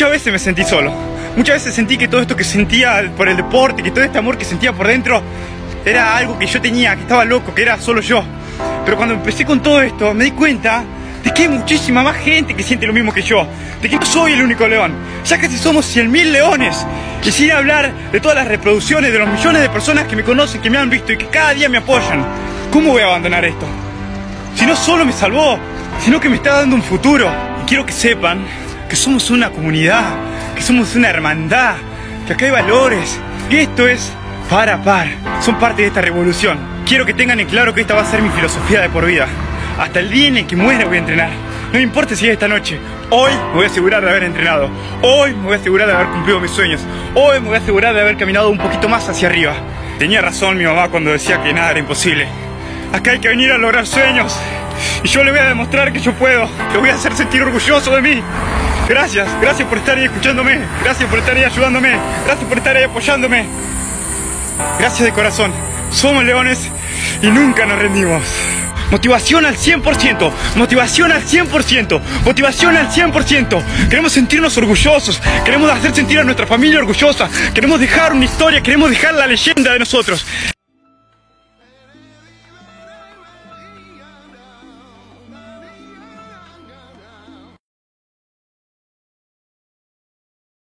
Muchas veces me sentí solo. Muchas veces sentí que todo esto que sentía por el deporte, que todo este amor que sentía por dentro, era algo que yo tenía, que estaba loco, que era solo yo. Pero cuando empecé con todo esto, me di cuenta de que hay muchísima más gente que siente lo mismo que yo, de que no soy el único león, ya casi somos 100.000 leones. Quisiera hablar de todas las reproducciones, de los millones de personas que me conocen, que me han visto y que cada día me apoyan. ¿Cómo voy a abandonar esto? Si no solo me salvó, sino que me está dando un futuro. Y quiero que sepan que somos una comunidad, que somos una hermandad, que acá hay valores, que esto es par a par, son parte de esta revolución. Quiero que tengan en claro que esta va a ser mi filosofía de por vida. Hasta el día en el que muera voy a entrenar. No importa si es esta noche. Hoy me voy a asegurar de haber entrenado. Hoy me voy a asegurar de haber cumplido mis sueños. Hoy me voy a asegurar de haber caminado un poquito más hacia arriba. Tenía razón mi mamá cuando decía que nada era imposible. Acá hay que venir a lograr sueños. Y yo le voy a demostrar que yo puedo. Le voy a hacer sentir orgulloso de mí. Gracias, gracias por estar ahí escuchándome. Gracias por estar ahí ayudándome. Gracias por estar ahí apoyándome. Gracias de corazón. Somos leones y nunca nos rendimos. Motivación al 100%, motivación al 100%, motivación al 100%. Queremos sentirnos orgullosos, queremos hacer sentir a nuestra familia orgullosa, queremos dejar una historia, queremos dejar la leyenda de nosotros.